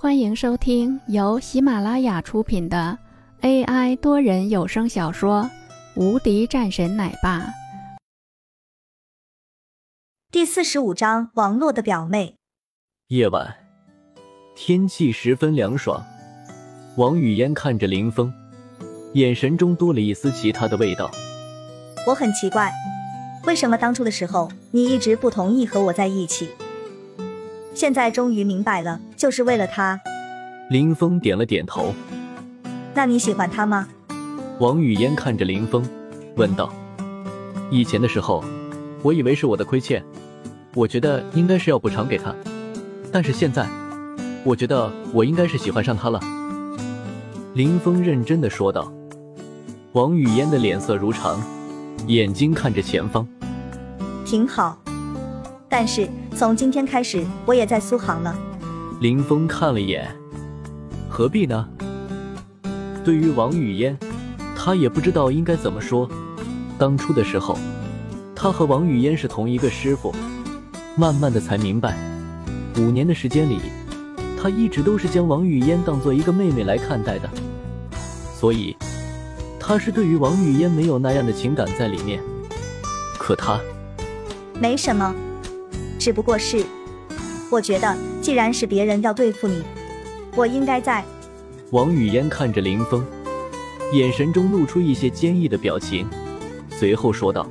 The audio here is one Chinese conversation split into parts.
欢迎收听由喜马拉雅出品的 AI 多人有声小说《无敌战神奶爸》第四十五章：王洛的表妹。夜晚，天气十分凉爽。王语嫣看着林峰，眼神中多了一丝其他的味道。我很奇怪，为什么当初的时候你一直不同意和我在一起？现在终于明白了，就是为了他。林峰点了点头。那你喜欢他吗？王语嫣看着林峰，问道：“以前的时候，我以为是我的亏欠，我觉得应该是要补偿给他。但是现在，我觉得我应该是喜欢上他了。”林峰认真的说道。王语嫣的脸色如常，眼睛看着前方。挺好，但是。从今天开始，我也在苏杭了。林峰看了一眼，何必呢？对于王语嫣，他也不知道应该怎么说。当初的时候，他和王语嫣是同一个师傅，慢慢的才明白，五年的时间里，他一直都是将王语嫣当做一个妹妹来看待的，所以他是对于王语嫣没有那样的情感在里面。可他，没什么。只不过是，我觉得，既然是别人要对付你，我应该在。王语嫣看着林峰，眼神中露出一些坚毅的表情，随后说道：“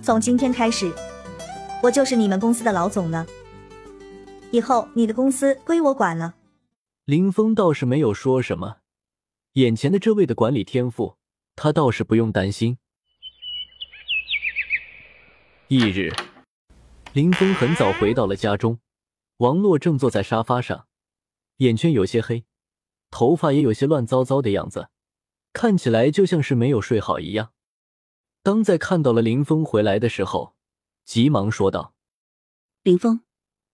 从今天开始，我就是你们公司的老总了。以后你的公司归我管了。”林峰倒是没有说什么，眼前的这位的管理天赋，他倒是不用担心。翌日。林峰很早回到了家中，王洛正坐在沙发上，眼圈有些黑，头发也有些乱糟糟的样子，看起来就像是没有睡好一样。当在看到了林峰回来的时候，急忙说道：“林峰，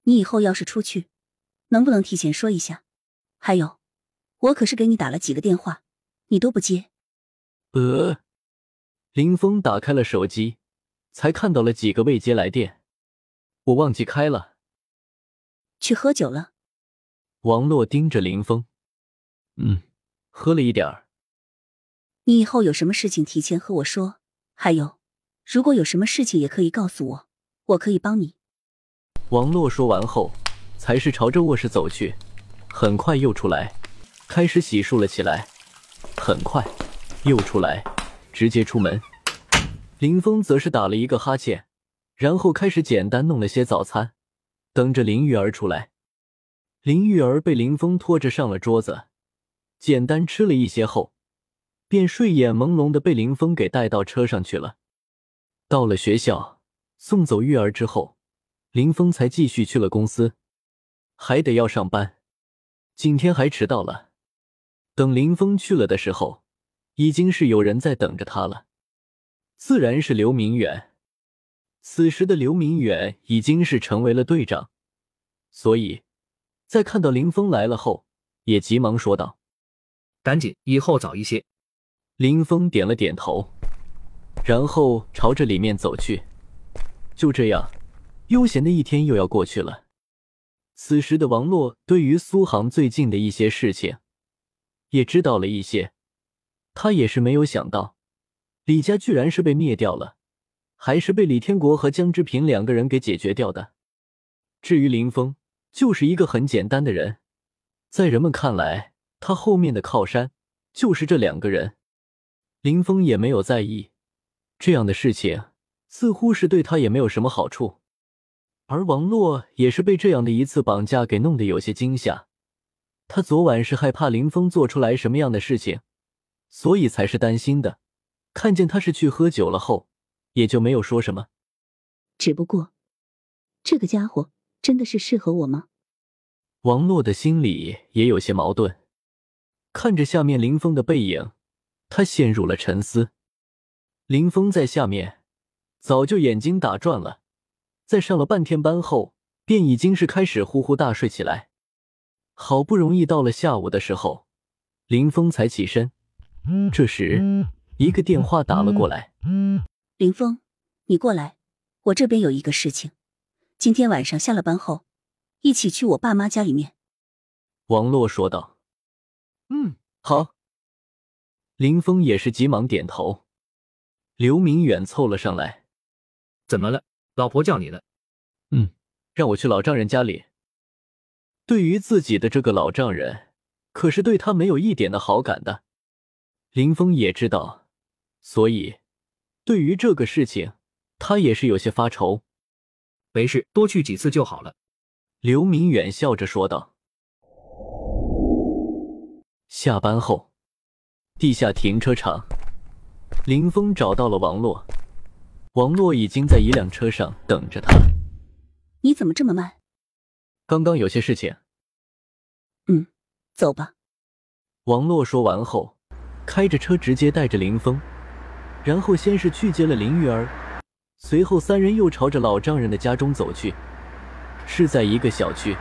你以后要是出去，能不能提前说一下？还有，我可是给你打了几个电话，你都不接。”呃，林峰打开了手机，才看到了几个未接来电。我忘记开了。去喝酒了。王洛盯着林峰，嗯，喝了一点儿。你以后有什么事情提前和我说。还有，如果有什么事情也可以告诉我，我可以帮你。王洛说完后，才是朝着卧室走去，很快又出来，开始洗漱了起来。很快又出来，直接出门。林峰则是打了一个哈欠。然后开始简单弄了些早餐，等着林玉儿出来。林玉儿被林峰拖着上了桌子，简单吃了一些后，便睡眼朦胧的被林峰给带到车上去了。到了学校，送走玉儿之后，林峰才继续去了公司，还得要上班，今天还迟到了。等林峰去了的时候，已经是有人在等着他了，自然是刘明远。此时的刘明远已经是成为了队长，所以，在看到林峰来了后，也急忙说道：“赶紧，以后早一些。”林峰点了点头，然后朝着里面走去。就这样，悠闲的一天又要过去了。此时的王洛对于苏杭最近的一些事情，也知道了一些。他也是没有想到，李家居然是被灭掉了。还是被李天国和江之平两个人给解决掉的。至于林峰，就是一个很简单的人，在人们看来，他后面的靠山就是这两个人。林峰也没有在意这样的事情，似乎是对他也没有什么好处。而王洛也是被这样的一次绑架给弄得有些惊吓。他昨晚是害怕林峰做出来什么样的事情，所以才是担心的。看见他是去喝酒了后。也就没有说什么，只不过，这个家伙真的是适合我吗？王洛的心里也有些矛盾，看着下面林峰的背影，他陷入了沉思。林峰在下面早就眼睛打转了，在上了半天班后，便已经是开始呼呼大睡起来。好不容易到了下午的时候，林峰才起身。这时，一个电话打了过来。林峰，你过来，我这边有一个事情。今天晚上下了班后，一起去我爸妈家里面。王洛说道：“嗯，好。”林峰也是急忙点头。刘明远凑了上来：“怎么了？老婆叫你了。”“嗯，让我去老丈人家里。”对于自己的这个老丈人，可是对他没有一点的好感的。林峰也知道，所以对于这个事情，他也是有些发愁。没事，多去几次就好了。”刘明远笑着说道。下班后，地下停车场，林峰找到了王洛。王洛已经在一辆车上等着他。你怎么这么慢？刚刚有些事情。嗯，走吧。王洛说完后，开着车直接带着林峰，然后先是去接了林玉儿，随后三人又朝着老丈人的家中走去。是在一个小区，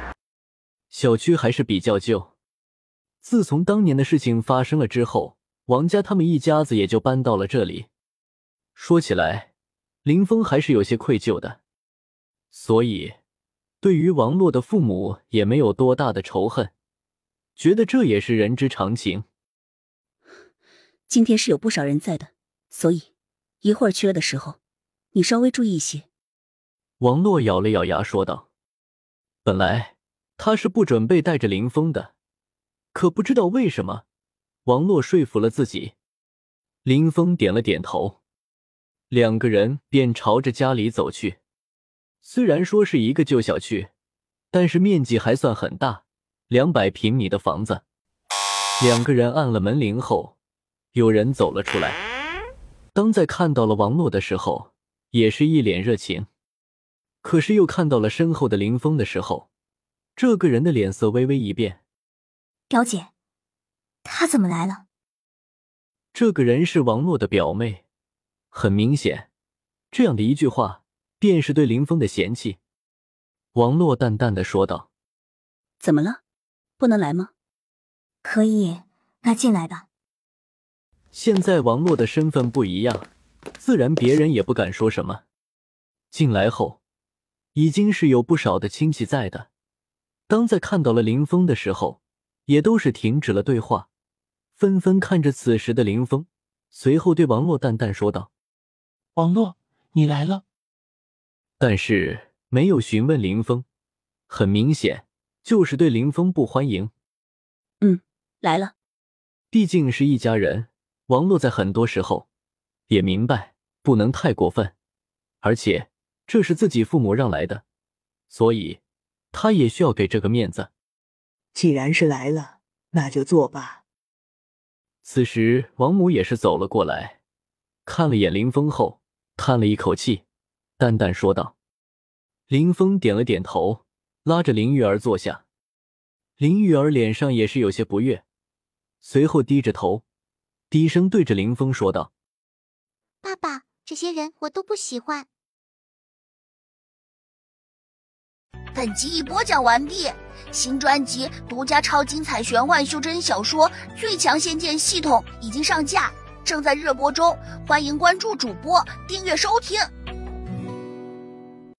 小区还是比较旧。自从当年的事情发生了之后，王家他们一家子也就搬到了这里。说起来，林峰还是有些愧疚的，所以对于王洛的父母也没有多大的仇恨，觉得这也是人之常情。今天是有不少人在的，所以一会儿去了的时候，你稍微注意一些。王洛咬了咬牙说道：“本来他是不准备带着林峰的。”可不知道为什么，王洛说服了自己。林峰点了点头，两个人便朝着家里走去。虽然说是一个旧小区，但是面积还算很大，两百平米的房子。两个人按了门铃后，有人走了出来。当在看到了王洛的时候，也是一脸热情。可是又看到了身后的林峰的时候，这个人的脸色微微一变。表姐，他怎么来了？这个人是王洛的表妹，很明显，这样的一句话便是对林峰的嫌弃。王洛淡淡的说道：“怎么了？不能来吗？可以，那进来吧。”现在王洛的身份不一样，自然别人也不敢说什么。进来后，已经是有不少的亲戚在的。当在看到了林峰的时候。也都是停止了对话，纷纷看着此时的林峰，随后对王洛淡淡说道：“王洛，你来了。”但是没有询问林峰，很明显就是对林峰不欢迎。嗯，来了。毕竟是一家人，王洛在很多时候也明白不能太过分，而且这是自己父母让来的，所以他也需要给这个面子。既然是来了，那就坐吧。此时，王母也是走了过来，看了眼林峰后，叹了一口气，淡淡说道：“林峰点了点头，拉着林玉儿坐下。林玉儿脸上也是有些不悦，随后低着头，低声对着林峰说道：‘爸爸，这些人我都不喜欢。’本集已播讲完毕。”新专辑独家超精彩玄幻修真小说《最强仙剑系统》已经上架，正在热播中，欢迎关注主播，订阅收听。